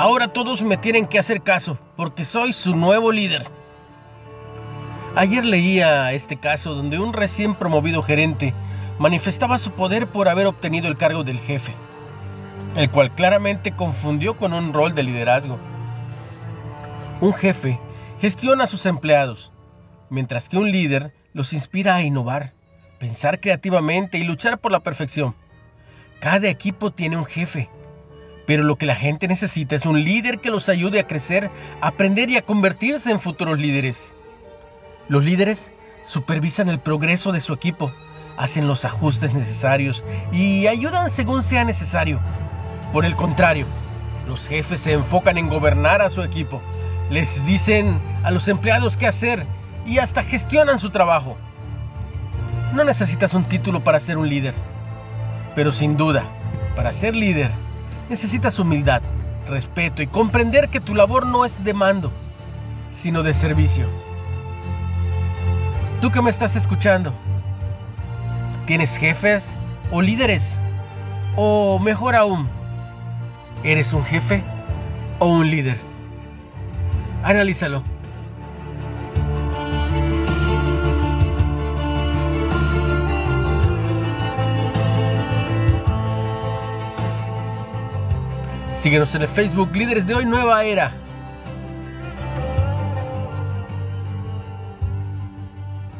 Ahora todos me tienen que hacer caso, porque soy su nuevo líder. Ayer leía este caso donde un recién promovido gerente manifestaba su poder por haber obtenido el cargo del jefe, el cual claramente confundió con un rol de liderazgo. Un jefe gestiona a sus empleados, mientras que un líder los inspira a innovar, pensar creativamente y luchar por la perfección. Cada equipo tiene un jefe, pero lo que la gente necesita es un líder que los ayude a crecer, a aprender y a convertirse en futuros líderes. Los líderes supervisan el progreso de su equipo, hacen los ajustes necesarios y ayudan según sea necesario. Por el contrario, los jefes se enfocan en gobernar a su equipo, les dicen a los empleados qué hacer y hasta gestionan su trabajo. No necesitas un título para ser un líder, pero sin duda, para ser líder, necesitas humildad, respeto y comprender que tu labor no es de mando, sino de servicio. Tú que me estás escuchando, ¿tienes jefes o líderes? O mejor aún, ¿eres un jefe o un líder? Analízalo. Síguenos en el Facebook Líderes de Hoy Nueva Era.